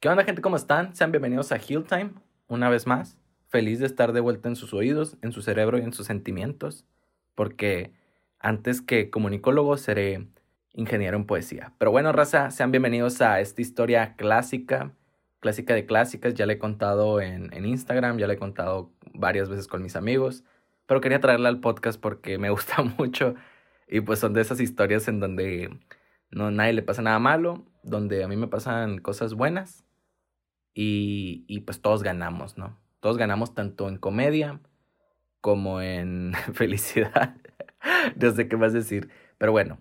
¿Qué onda gente? ¿Cómo están? Sean bienvenidos a Heal Time, una vez más. Feliz de estar de vuelta en sus oídos, en su cerebro y en sus sentimientos, porque antes que comunicólogo seré ingeniero en poesía. Pero bueno, raza, sean bienvenidos a esta historia clásica, clásica de clásicas. Ya le he contado en, en Instagram, ya le he contado varias veces con mis amigos, pero quería traerla al podcast porque me gusta mucho y pues son de esas historias en donde no nadie le pasa nada malo, donde a mí me pasan cosas buenas y, pues todos ganamos, ¿no? Todos ganamos tanto en comedia como en felicidad. no sé qué más decir. Pero bueno,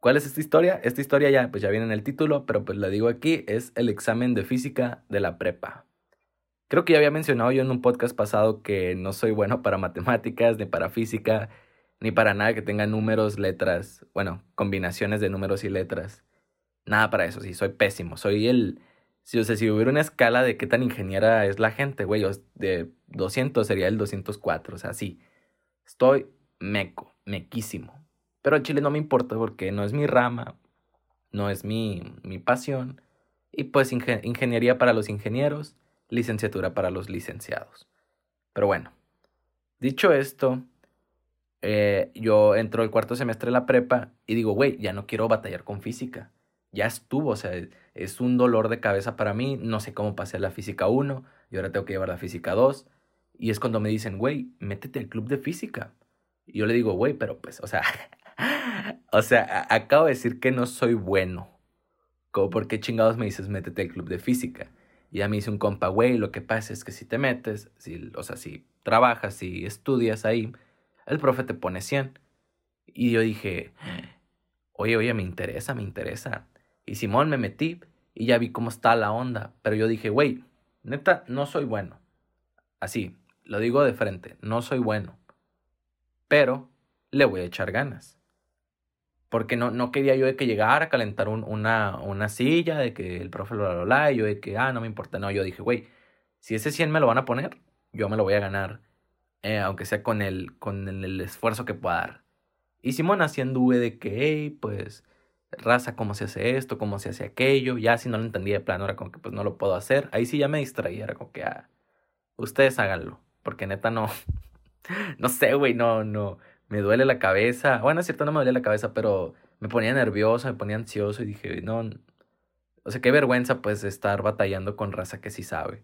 ¿cuál es esta historia? Esta historia ya, pues ya viene en el título, pero pues la digo aquí, es el examen de física de la prepa. Creo que ya había mencionado yo en un podcast pasado que no soy bueno para matemáticas, ni para física, ni para nada que tenga números, letras, bueno, combinaciones de números y letras. Nada para eso, sí, soy pésimo. Soy el, si, o sea, si hubiera una escala de qué tan ingeniera es la gente, güey, de 200 sería el 204, o sea, sí. Estoy meco, mequísimo. Pero en Chile no me importa porque no es mi rama, no es mi, mi pasión. Y pues ingeniería para los ingenieros, licenciatura para los licenciados. Pero bueno, dicho esto, eh, yo entro el cuarto semestre de la prepa y digo, güey, ya no quiero batallar con física ya estuvo, o sea, es un dolor de cabeza para mí, no sé cómo pasé a la física 1 y ahora tengo que llevar la física 2 y es cuando me dicen, güey, métete al club de física. Y yo le digo, güey, pero pues, o sea, o sea, acabo de decir que no soy bueno. ¿Cómo, ¿Por qué chingados me dices métete al club de física? Y ya me dice un compa, güey, lo que pasa es que si te metes, si, o sea, si trabajas, si estudias ahí, el profe te pone 100. Y yo dije, oye, oye, me interesa, me interesa. Y Simón me metí y ya vi cómo está la onda. Pero yo dije, güey, neta, no soy bueno. Así, lo digo de frente, no soy bueno. Pero le voy a echar ganas. Porque no, no quería yo de que llegara a calentar una, una silla, de que el profe lo la y yo de que, ah, no me importa. No, yo dije, güey, si ese 100 me lo van a poner, yo me lo voy a ganar. Eh, aunque sea con el, con el, esfuerzo que pueda dar. Y Simón haciendo V de que, hey, pues raza, cómo se hace esto, cómo se hace aquello. Ya si no lo entendía de plano, era como que pues no lo puedo hacer. Ahí sí ya me distraía, era como que, ah, ustedes háganlo. Porque neta no, no sé, güey, no, no, me duele la cabeza. Bueno, es cierto, no me duele la cabeza, pero me ponía nervioso, me ponía ansioso y dije, no, o sea, qué vergüenza pues estar batallando con raza que sí sabe.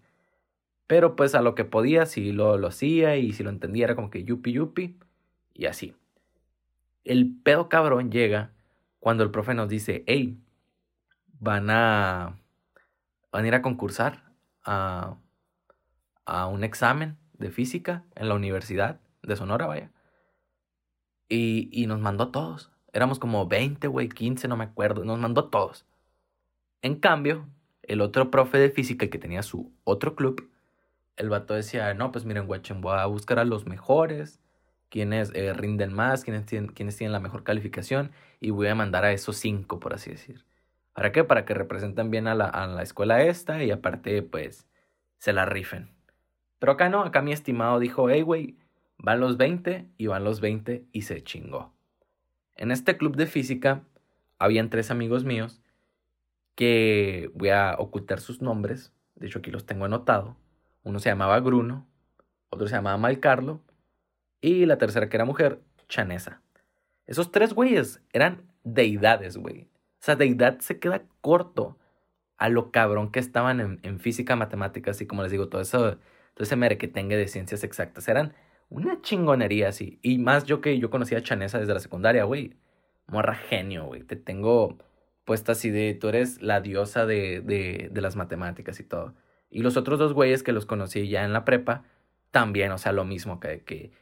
Pero pues a lo que podía, si lo, lo hacía y si lo entendía era como que yupi yupi y así. El pedo cabrón llega cuando el profe nos dice, hey, van a, van a ir a concursar a, a un examen de física en la Universidad de Sonora, vaya. Y, y nos mandó a todos. Éramos como 20, güey, 15, no me acuerdo. Nos mandó a todos. En cambio, el otro profe de física que tenía su otro club, el vato decía, no, pues miren, guachen, voy a buscar a los mejores quienes eh, rinden más, quienes tienen, tienen la mejor calificación y voy a mandar a esos cinco, por así decir. ¿Para qué? Para que representen bien a la, a la escuela esta y aparte, pues, se la rifen. Pero acá no, acá mi estimado dijo, hey, güey, van los 20 y van los 20 y se chingó. En este club de física habían tres amigos míos que voy a ocultar sus nombres, de hecho aquí los tengo anotado. Uno se llamaba Bruno, otro se llamaba Malcarlo y la tercera, que era mujer, Chanesa. Esos tres güeyes eran deidades, güey. O sea, deidad se queda corto a lo cabrón que estaban en, física, matemáticas y como les digo, todo eso, todo ese merequetengue de ciencias exactas. Eran una chingonería así. Y más yo que yo conocía a Chanesa desde la secundaria, güey. Morra genio, güey. Te tengo puesta así de, tú eres la diosa de, de, las matemáticas y todo. Y los otros dos güeyes que los conocí ya en la prepa, también, o sea, lo mismo que, que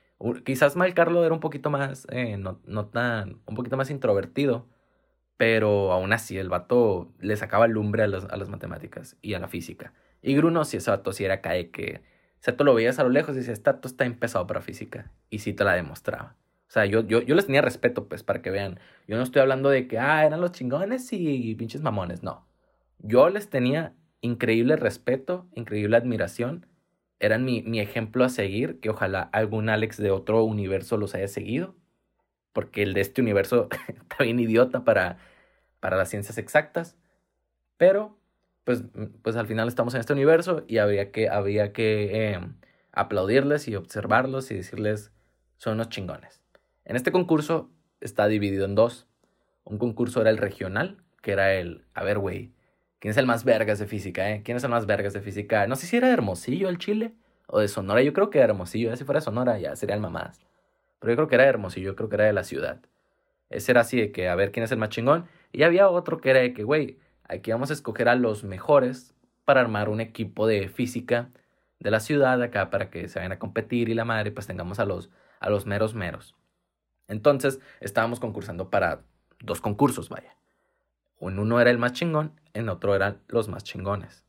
Quizás Mal era un poquito más, eh, no, no, tan, un poquito más introvertido, pero aún así el vato le sacaba lumbre a, a las matemáticas y a la física. Y Bruno, si ese vato sí era cae que, o sea, tú lo veías a lo lejos y decías, este vato está empezado para física. Y sí te la demostraba. O sea, yo, yo, yo les tenía respeto, pues, para que vean. Yo no estoy hablando de que, ah, eran los chingones y pinches mamones. No. Yo les tenía increíble respeto, increíble admiración eran mi, mi, ejemplo a seguir, que ojalá algún Alex de otro universo los haya seguido, porque el de este universo está bien idiota para, para las ciencias exactas, pero pues, pues al final estamos en este universo y había que, había que em, aplaudirles y observarlos y decirles, son unos chingones. En este concurso está dividido en dos. Un concurso era el regional, que era el, a ver, güey, ¿quién es el más vergas de física, eh? ¿Quién es el más vergas de física? No sé si era de Hermosillo, el Chile, o de Sonora. Yo creo que era Hermosillo. Si fuera Sonora, ya serían mamás. Pero yo creo que era de Hermosillo, yo creo que era de la ciudad. Ese era así de que a ver quién es el más chingón. Y había otro que era de que, güey, aquí vamos a escoger a los mejores para armar un equipo de física de la ciudad acá para que se vayan a competir y la madre, pues tengamos a los, a los meros meros. Entonces estábamos concursando para dos concursos, vaya. En uno era el más chingón, en otro eran los más chingones.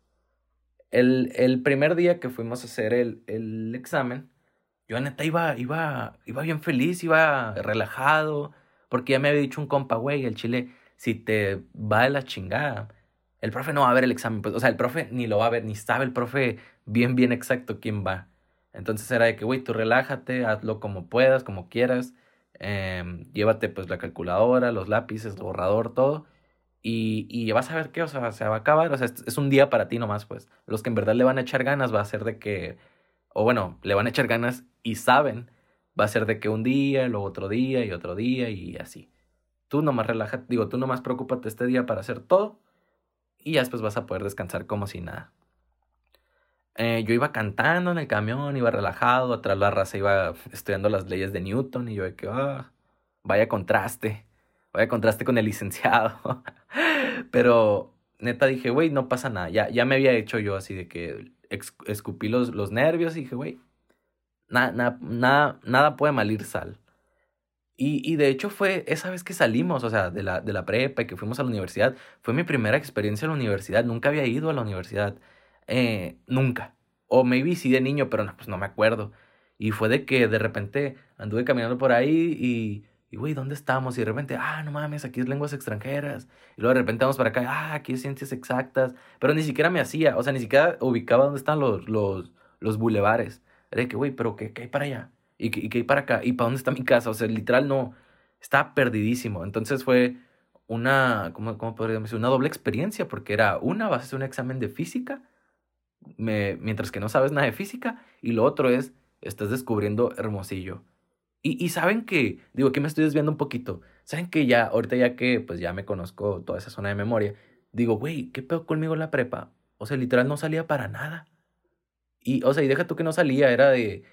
El, el primer día que fuimos a hacer el, el examen, yo neta iba, iba, iba bien feliz, iba relajado, porque ya me había dicho un compa, güey, el chile, si te va de la chingada, el profe no va a ver el examen, pues, o sea, el profe ni lo va a ver, ni sabe el profe bien, bien exacto quién va. Entonces era de que, güey, tú relájate, hazlo como puedas, como quieras, em, llévate pues la calculadora, los lápices, el borrador, todo, y, vas a ver qué, o sea, se va a acabar, o sea, es, un día para ti nomás, pues. Los que en verdad le van a echar ganas va a ser de que, o bueno, le van a echar ganas y saben va a ser de que un día, luego otro día y otro día y así. Tú nomás relaja, digo, tú nomás preocúpate este día para hacer todo y ya después vas a poder descansar como si nada. Eh, yo iba cantando en el camión, iba relajado, atrás la raza iba estudiando las leyes de Newton y yo de que, ah, vaya contraste, vaya contraste con el licenciado. Pero neta dije, güey, no pasa nada, ya, ya me había hecho yo así de que escupí los, los nervios y dije, güey, Nada, nada, nada puede malir sal. Y, y, de hecho fue esa vez que salimos, o sea, de la, de la prepa y que fuimos a la universidad, fue mi primera experiencia en la universidad. Nunca había ido a la universidad. Eh, nunca. O maybe sí de niño, pero no, pues no me acuerdo. Y fue de que de repente anduve caminando por ahí y, y güey, ¿dónde estamos? Y de repente, ah, no mames, aquí es lenguas extranjeras. Y luego de repente vamos para acá, ah, aquí es ciencias exactas. Pero ni siquiera me hacía, o sea, ni siquiera ubicaba dónde están los, los, los bulevares. Era de que, güey, pero ¿qué, ¿qué, hay para allá? ¿Y qué, ¿Y hay para acá? ¿Y para dónde está mi casa? O sea, literal no, estaba perdidísimo. Entonces fue una, ¿cómo, cómo decir? Una doble experiencia, porque era una, vas a hacer un examen de física, me, mientras que no sabes nada de física, y lo otro es, estás descubriendo Hermosillo. Y, saben que, digo, aquí me estoy desviando un poquito, saben que ya, ahorita ya que pues ya me conozco toda esa zona de memoria, digo, güey, ¿qué pedo conmigo en la prepa? O sea, literal no salía para nada. Y, o sea, y deja tú que no salía, era de...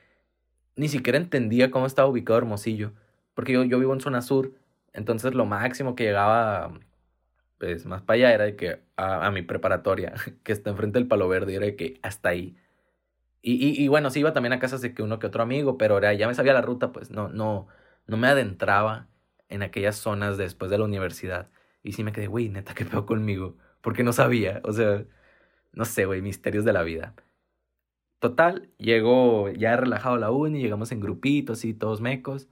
Ni siquiera entendía cómo estaba ubicado Hermosillo. Porque yo, yo vivo en zona sur, entonces lo máximo que llegaba, pues más para allá, era de que a, mi preparatoria, que está enfrente del Palo Verde, era de que hasta ahí. Y, bueno, sí iba también a casas de que uno que otro amigo, pero ya me sabía la ruta, pues no, no, no me adentraba en aquellas zonas después de la universidad. Y sí me quedé, güey, neta, ¿qué peor conmigo? Porque no sabía, o sea, no sé, güey, misterios de la vida. Total, llegó ya relajado la uni, llegamos en grupitos y todos mecos.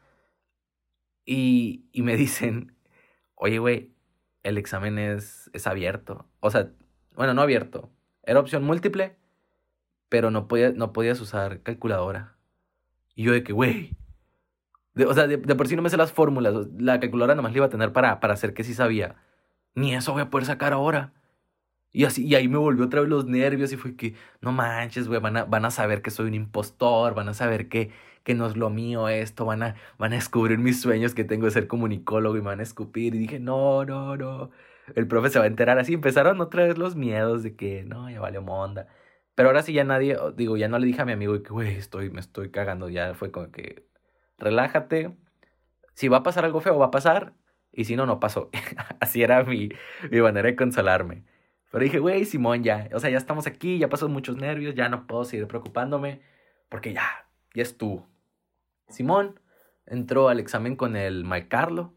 Y, y me dicen, oye, güey, el examen es, es abierto. O sea, bueno, no abierto. Era opción múltiple, pero no, podía, no podías usar calculadora. Y yo de que, güey. o sea, de, por sí no me sé las fórmulas. La calculadora nomás la iba a tener para, para hacer que sí sabía. Ni eso voy a poder sacar ahora. Y así, y ahí me volvió otra vez los nervios y fue que, no manches, güey, van a, van a saber que soy un impostor, van a saber que, que no es lo mío esto, van a, van a descubrir mis sueños que tengo de ser comunicólogo y me van a escupir. Y dije, no, no, no. El profe se va a enterar así. Empezaron otra vez los miedos de que, no, ya valió monda. Pero ahora sí ya nadie, digo, ya no le dije a mi amigo que, güey, estoy, me estoy cagando. Ya fue como que, relájate. Si va a pasar algo feo, va a pasar. Y si no, no pasó. así era mi, mi manera de consolarme. Pero dije, güey, Simón, ya, o sea, ya estamos aquí, ya pasó muchos nervios, ya no puedo seguir preocupándome, porque ya, ya es tú. Simón entró al examen con el Mike Carlo.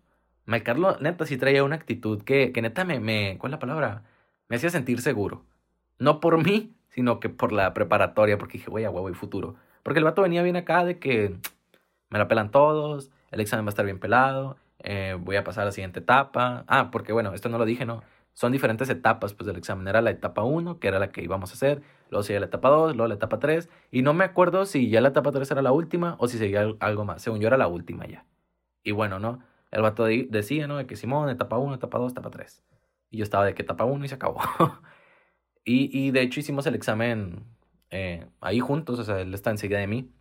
Mike Carlo, neta, sí traía una actitud que, que neta me, me, ¿cuál es la palabra? Me hacía sentir seguro. No por mí, sino que por la preparatoria, porque dije, güey, a huevo y futuro. Porque el vato venía bien acá de que me la pelan todos, el examen va a estar bien pelado, eh, voy a pasar a la siguiente etapa. Ah, porque bueno, esto no lo dije, ¿no? son diferentes etapas pues, del examen. Era la etapa 1, que era la que íbamos a hacer, luego seguía la etapa 2, luego la etapa 3, y no me acuerdo si ya la etapa 3 era la última o si seguía algo más. Según yo era la última ya. Y bueno, ¿no? El vato decía, ¿no? De que Simón, etapa 1, etapa 2, etapa 3. Y yo estaba de que etapa 1 y se acabó. Y, de hecho hicimos el examen eh, ahí juntos, o sea, él está enseguida de mí.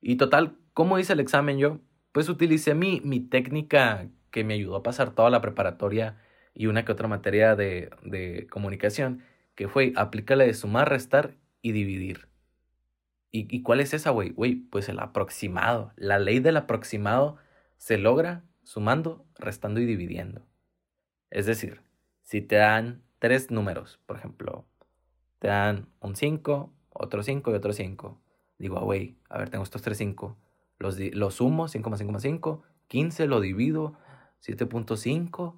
Y total, ¿cómo hice el examen yo? Pues utilicé mi, mi técnica que me ayudó a pasar toda la preparatoria y una que otra materia de, de comunicación, que fue aplícale de sumar, restar y dividir. ¿Y, y cuál es esa, güey? Güey, pues el aproximado. La ley del aproximado se logra sumando, restando y dividiendo. Es decir, si te dan tres números, por ejemplo, te dan un 5, otro 5 y otro 5. Digo, ah, güey, a ver, tengo estos tres 5. Los, los sumo, 5 más 5 más 5, 15, lo divido, 7.5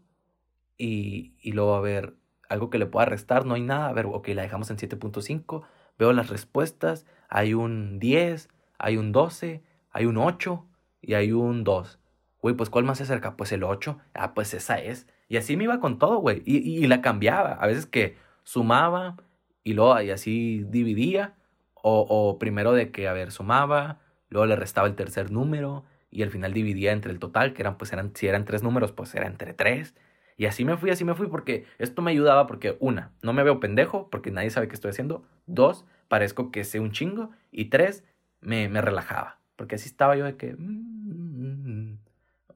y, y luego a ver, algo que le pueda restar, no hay nada. A ver, ok, la dejamos en 7.5, veo las respuestas, hay un 10, hay un 12, hay un 8 y hay un 2. Güey, pues ¿cuál más se acerca? Pues el 8. Ah, pues esa es. Y así me iba con todo, güey. Y, y, la cambiaba. A veces que sumaba y luego y así dividía. O, o primero de que, a ver, sumaba, luego le restaba el tercer número y al final dividía entre el total, que eran, pues eran, si eran tres números, pues era entre tres. Y así me fui, así me fui, porque esto me ayudaba porque, una, no me veo pendejo, porque nadie sabe qué estoy haciendo. Dos, parezco que sé un chingo. Y tres, me, me relajaba, porque así estaba yo de que... Mm,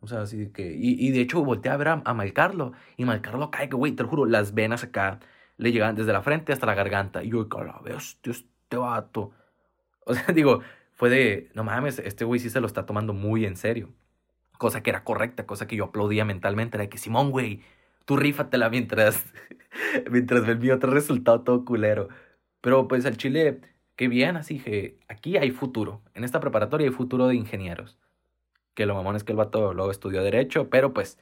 o sea, así que... Y, y de hecho volteé a ver a, a Malcarlo, y Malcarlo cae que, güey, te lo juro, las venas acá le llegaban desde la frente hasta la garganta. Y yo, la bestia, este vato. O sea, digo, fue de, no mames, este güey sí se lo está tomando muy en serio cosa que era correcta, cosa que yo aplaudía mentalmente, era de que Simón, güey, tú rífatela mientras, mientras ve mi otro resultado todo culero. Pero pues al Chile, qué bien, así que aquí hay futuro, en esta preparatoria hay futuro de ingenieros. Que lo mamón es que el vato luego estudió Derecho, pero pues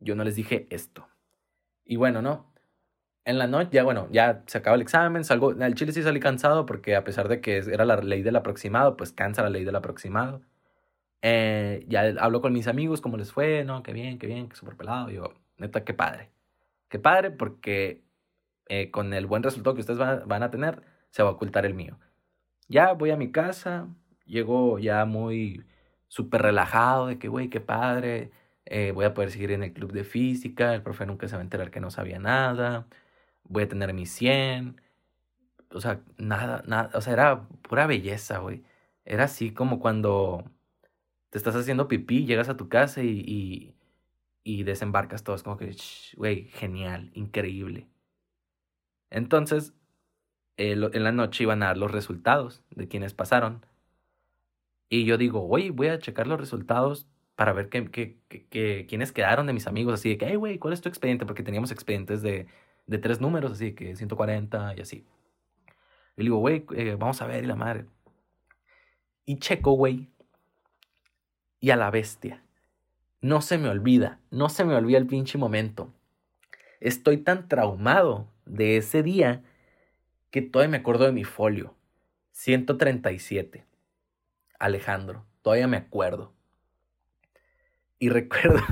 yo no les dije esto. Y bueno, ¿no? En la noche, ya bueno, ya se acaba el examen, salgo, al Chile sí salí cansado porque a pesar de que era la ley del aproximado, pues cansa la ley del aproximado. Eh, ya hablo con mis amigos, cómo les fue, no, qué bien, qué bien, qué súper pelado. Yo, neta, qué padre. Qué padre porque eh, con el buen resultado que ustedes van a, tener, se va a ocultar el mío. Ya voy a mi casa, llego ya muy súper relajado de que, güey, qué padre, eh, voy a poder seguir en el club de física, el profe nunca se va a enterar que no sabía nada, voy a tener mi 100, o sea, nada, nada, o sea, era pura belleza, güey. Era así como cuando te estás haciendo pipí, llegas a tu casa y, y, desembarcas todo. Es como que, güey, genial, increíble. Entonces, en la noche iban a dar los resultados de quienes pasaron. Y yo digo, güey, voy a checar los resultados para ver quiénes quedaron de mis amigos. Así de que, hey, güey, ¿cuál es tu expediente? Porque teníamos expedientes de, de tres números, así que 140 y así. Y le digo, güey, eh, vamos a ver, y la madre. Y checo, güey, y a la bestia. No se me olvida, no se me olvida el pinche momento. Estoy tan traumado de ese día que todavía me acuerdo de mi folio. 137. Alejandro, todavía me acuerdo. Y recuerdo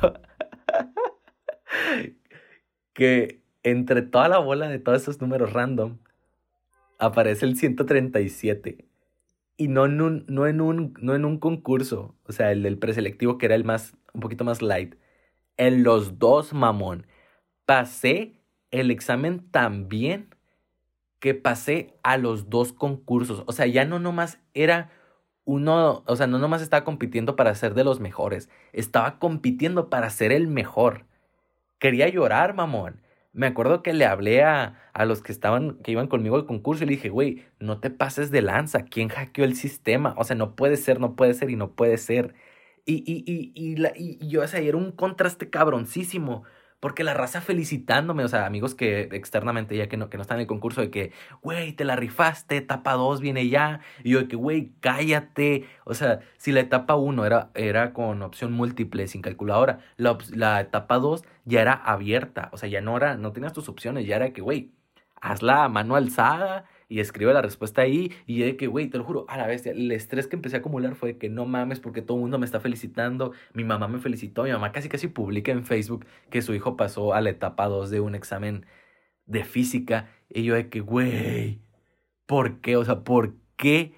que entre toda la bola de todos esos números random aparece el 137 y no en un, no en un, no en un concurso, o sea, el del preselectivo que era el más, un poquito más light. En los dos, mamón. Pasé el examen tan bien que pasé a los dos concursos. O sea, ya no nomás era uno, o sea, no nomás estaba compitiendo para ser de los mejores, estaba compitiendo para ser el mejor. Quería llorar, mamón me acuerdo que le hablé a, a, los que estaban, que iban conmigo al concurso y le dije, güey, no te pases de lanza, ¿quién hackeó el sistema? O sea, no puede ser, no puede ser y no puede ser. Y, y, y, y, la, y yo, o sea, era un contraste cabroncísimo. Porque la raza felicitándome, o sea, amigos que externamente ya que no, que no están en el concurso, de que, güey, te la rifaste, etapa 2 viene ya. Y yo de que, güey, cállate. O sea, si la etapa 1 era, era con opción múltiple, sin calculadora, la, la etapa 2 ya era abierta. O sea, ya no era, no tenías tus opciones, ya era que, güey, hazla a mano alzada y escribe la respuesta ahí. Y de que, güey, te lo juro, a la bestia, el estrés que empecé a acumular fue que no mames, porque todo el mundo me está felicitando. Mi mamá me felicitó, mi mamá casi casi publica en Facebook que su hijo pasó a la etapa 2 de un examen de física. Y yo de que, güey, ¿por qué? O sea, ¿por qué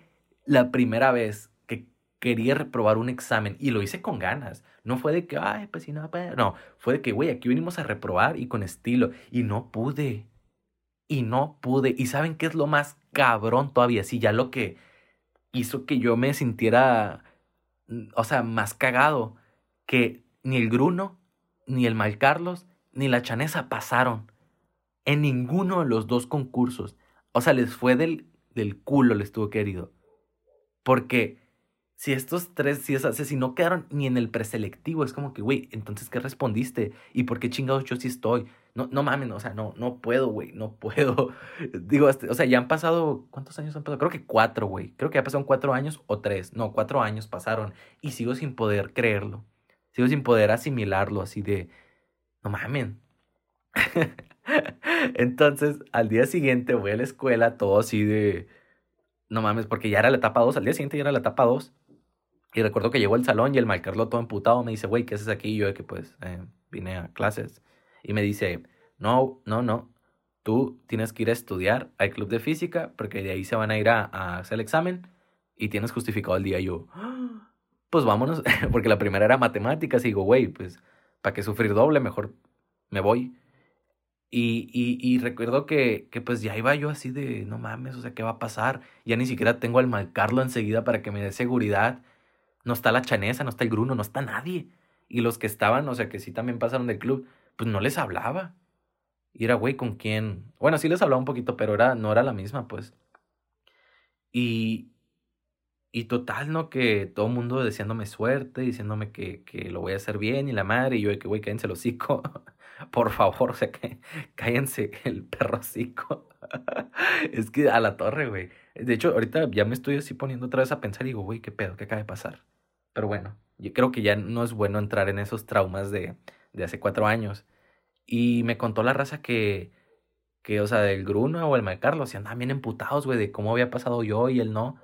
la primera vez que quería reprobar un examen y lo hice con ganas? No fue de que, ay, pues si no, no, fue de que, güey, aquí venimos a reprobar y con estilo. Y no pude. Y no pude. ¿Y saben qué es lo más cabrón todavía? Sí, ya lo que hizo que yo me sintiera, mm, o sea, más cagado, que ni el Gruno, ni el Mal Carlos, ni la Chanesa pasaron en ninguno de los dos concursos. O sea, les fue del, del culo, les tuvo querido. Porque si estos tres, si, es, si no quedaron ni en el preselectivo, es como que, güey, entonces, ¿qué respondiste? ¿Y por qué chingados yo sí estoy? No, no mames, o sea, no, no puedo, güey, no puedo. Digo, este, o sea, ya han pasado, ¿cuántos años han pasado? Creo que cuatro, güey. Creo que ya pasaron cuatro años o tres. No, cuatro años pasaron y sigo sin poder creerlo. Sigo sin poder asimilarlo así de, no mames. Entonces, al día siguiente voy a la escuela todo así de, no mames, porque ya era la etapa 2, al día siguiente ya era la etapa 2. Y recuerdo que llegó al salón y el Malcarlo todo emputado me dice, güey, ¿qué haces aquí? Y yo de que pues eh, vine a clases. Y me dice, no, no, no, tú tienes que ir a estudiar al club de física porque de ahí se van a ir a, hacer el examen y tienes justificado el día. Y yo, pues vámonos, porque la primera era matemáticas y digo, güey, pues, ¿para qué sufrir doble? Mejor me voy. Y, y, y, recuerdo que, que pues ya iba yo así de, no mames, o sea, ¿qué va a pasar? Ya ni siquiera tengo al Malcarlo enseguida para que me dé seguridad no está la chanesa, no está el gruno, no está nadie. Y los que estaban, o sea, que sí también pasaron del club, pues no les hablaba. Y era, güey, ¿con quién? Bueno, sí les hablaba un poquito, pero era, no era la misma, pues. Y, y total, ¿no? Que todo mundo deseándome suerte, diciéndome que, que lo voy a hacer bien y la madre, y yo de que, güey, cállense el hocico. Por favor, o sea, que cállense el perro hocico. es que a la torre, güey. De hecho, ahorita ya me estoy así poniendo otra vez a pensar y digo, güey, qué pedo, qué acaba de pasar. Pero bueno, yo creo que ya no es bueno entrar en esos traumas de, de hace cuatro años. Y me contó la raza que, que o sea, del Gruno o el Carlos, se andaban bien emputados, güey, de cómo había pasado yo y él no.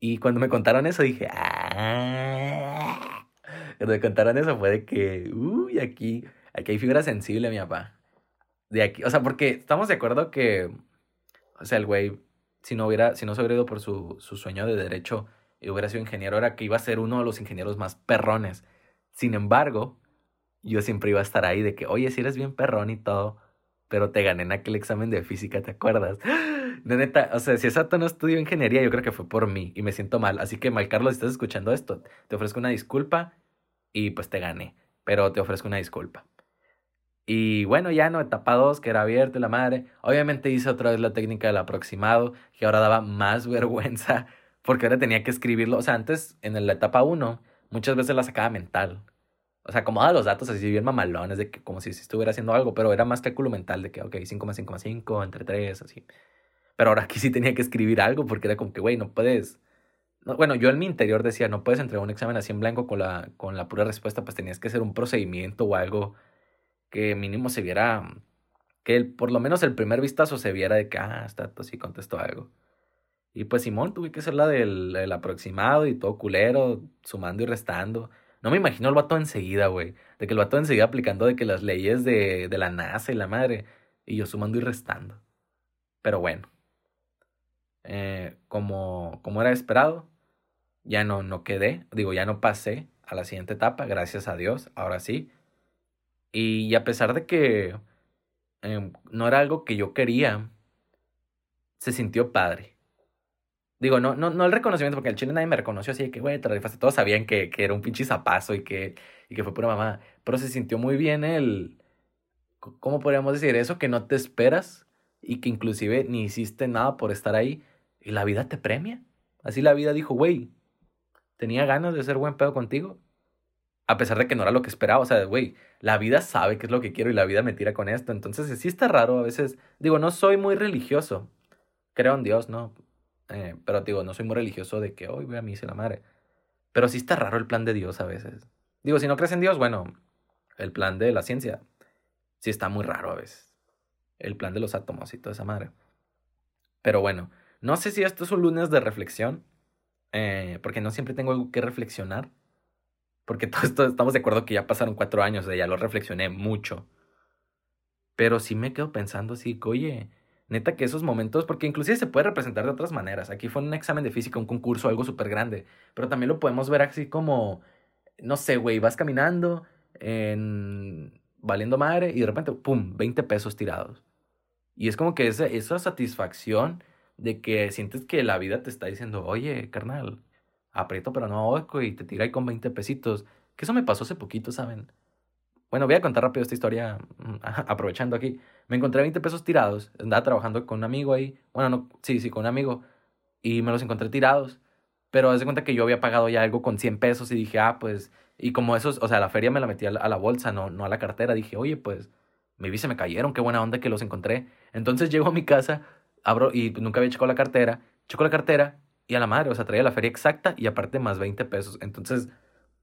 Y cuando me contaron eso dije, ah. Cuando me contaron eso fue de que, uy, aquí, aquí hay fibra sensible, mi papá. De aquí, o sea, porque estamos de acuerdo que, o sea, el güey, si no hubiera, si no se hubiera ido por su, su sueño de derecho, y hubiera sido ingeniero, era que iba a ser uno de los ingenieros más perrones. Sin embargo, yo siempre iba a estar ahí de que, oye, si eres bien perrón y todo, pero te gané en aquel examen de física, ¿te acuerdas? De neta, o sea, si exacto no estudió ingeniería, yo creo que fue por mí y me siento mal. Así que, Mal Carlos, si estás escuchando esto, te ofrezco una disculpa y pues te gané, pero te ofrezco una disculpa. Y bueno, ya no, etapa 2, que era abierto la madre. Obviamente hice otra vez la técnica del aproximado, que ahora daba más vergüenza porque ahora tenía que escribirlo. O sea, antes en la etapa 1 muchas veces la sacaba mental. O sea, acomodaba los datos así bien mamalones, de que como si, estuviera haciendo algo, pero era más cálculo mental de que, ok, 5 más 5 más 5, entre 3, así. Pero ahora aquí sí tenía que escribir algo porque era como que, güey, no puedes. bueno, yo en mi interior decía, no puedes entregar un examen así en blanco con la, con la pura respuesta, pues tenías que hacer un procedimiento o algo que mínimo se viera, que por lo menos el primer vistazo se viera de que, ah, está, así contestó algo. Y pues Simón, tuve que hacer la del, aproximado y todo culero, sumando y restando. No me imagino el vato enseguida, güey. De que el vato enseguida aplicando de que las leyes de, de la NASA y la madre. Y yo sumando y restando. Pero bueno. Eh, como, como era esperado, ya no, no quedé. Digo, ya no pasé a la siguiente etapa, gracias a Dios. Ahora sí. Y a pesar de que em, no era algo que yo quería, se sintió padre. Digo, no, no, no el reconocimiento, porque el chile nadie me reconoció así de que, güey, te rifaste. Todos sabían que, que, era un pinche zapazo y que, y que fue pura mamá. Pero se sintió muy bien el. ¿Cómo podríamos decir? Eso que no te esperas y que inclusive ni hiciste nada por estar ahí y la vida te premia. Así la vida dijo, güey, tenía ganas de ser buen pedo contigo. A pesar de que no era lo que esperaba. O sea, güey, la vida sabe qué es lo que quiero y la vida me tira con esto. Entonces, sí está raro a veces. Digo, no soy muy religioso. Creo en Dios, ¿no? Eh, pero digo, no soy muy religioso de que hoy voy a misa la madre. Pero sí está raro el plan de Dios a veces. Digo, si no crees en Dios, bueno, el plan de la ciencia sí está muy raro a veces. El plan de los átomos y toda esa madre. Pero bueno, no sé si esto es un lunes de reflexión, eh, porque no siempre tengo algo que reflexionar. Porque todo estamos de acuerdo que ya pasaron cuatro años, de ya lo reflexioné mucho. Pero sí me quedo pensando así, oye, Neta que esos momentos, porque inclusive se puede representar de otras maneras. Aquí fue un examen de física, un concurso, algo súper grande. Pero también lo podemos ver así como, no sé, güey, vas caminando en valiendo madre y de repente, ¡pum!, 20 pesos tirados. Y es como que esa, esa satisfacción de que sientes que la vida te está diciendo, oye, carnal, aprieto pero no oco y te tira ahí con 20 pesitos. Que eso me pasó hace poquito, ¿saben? Bueno, voy a contar rápido esta historia, mm, aprovechando aquí. Me encontré 20 pesos tirados, andaba trabajando con un amigo ahí. Bueno, no, sí, sí, con un amigo. Y me los encontré tirados. Pero haz de cuenta que yo había pagado ya algo con 100 pesos y dije, ah, pues. Y como esos, o sea, la feria me la metí a la, bolsa, no, no a la cartera. Dije, oye, pues, me vi, me cayeron, qué buena onda que los encontré. Entonces llego a mi casa, abro y nunca había checado la cartera. Checo la cartera y a la madre, o sea, traía la feria exacta y aparte más 20 pesos. Entonces,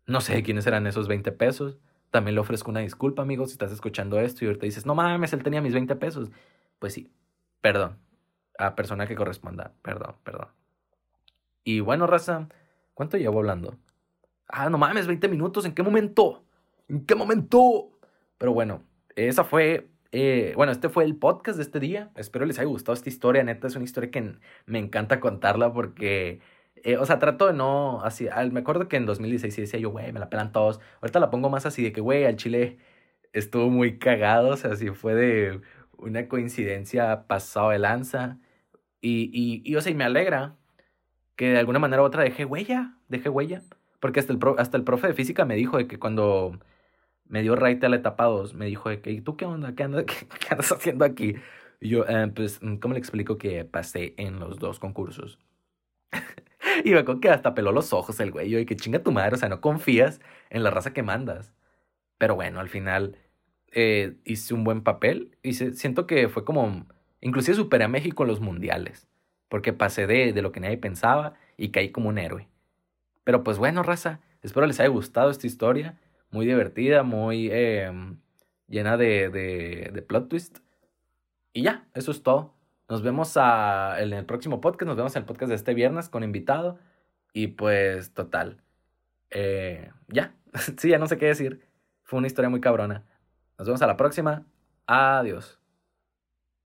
no sé quiénes eran esos 20 pesos. También le ofrezco una disculpa, amigos, si estás escuchando esto y ahorita dices, no mames, él tenía mis 20 pesos. Pues sí, perdón. A persona que corresponda, perdón, perdón. Y bueno, raza, ¿cuánto llevo hablando? Ah, no mames, 20 minutos, ¿en qué momento? ¿En qué momento? Pero bueno, esa fue, eh, bueno, este fue el podcast de este día. Espero les haya gustado esta historia, neta, es una historia que me encanta contarla porque eh, o sea, trato de no, así, me acuerdo que en 2016 sí decía yo, güey, me la pelan todos. Ahorita la pongo más así de que, güey, al chile estuvo muy cagado, o sea, sí fue de una coincidencia pasado de lanza. Y, y, y, o sea, y me alegra que de alguna manera u otra dejé huella, dejé huella. Porque hasta el, hasta el profe de física me dijo de que cuando me dio right a la etapa 2, me dijo de que, ¿y tú qué onda? ¿Qué, andas, qué, andas haciendo aquí? Y yo, eh, pues, ¿cómo le explico que pasé en los dos concursos? y me acuerdo que hasta peló los ojos el güey. Y que chinga tu madre, o sea, no confías en la raza que mandas. Pero bueno, al final eh, hice un buen papel y siento que fue como, inclusive superé a México en los mundiales, porque pasé de, de lo que nadie pensaba y caí como un héroe. Pero pues bueno, raza, espero les haya gustado esta historia, muy divertida, muy em, llena de, de, de plot twist. Y ya, eso es todo. Nos vemos en el próximo podcast, nos vemos en el podcast de este viernes con invitado. Y pues, total. Eh, ya, sí, ya no sé qué decir. Fue una historia muy cabrona. Nos vemos a la próxima. Adiós.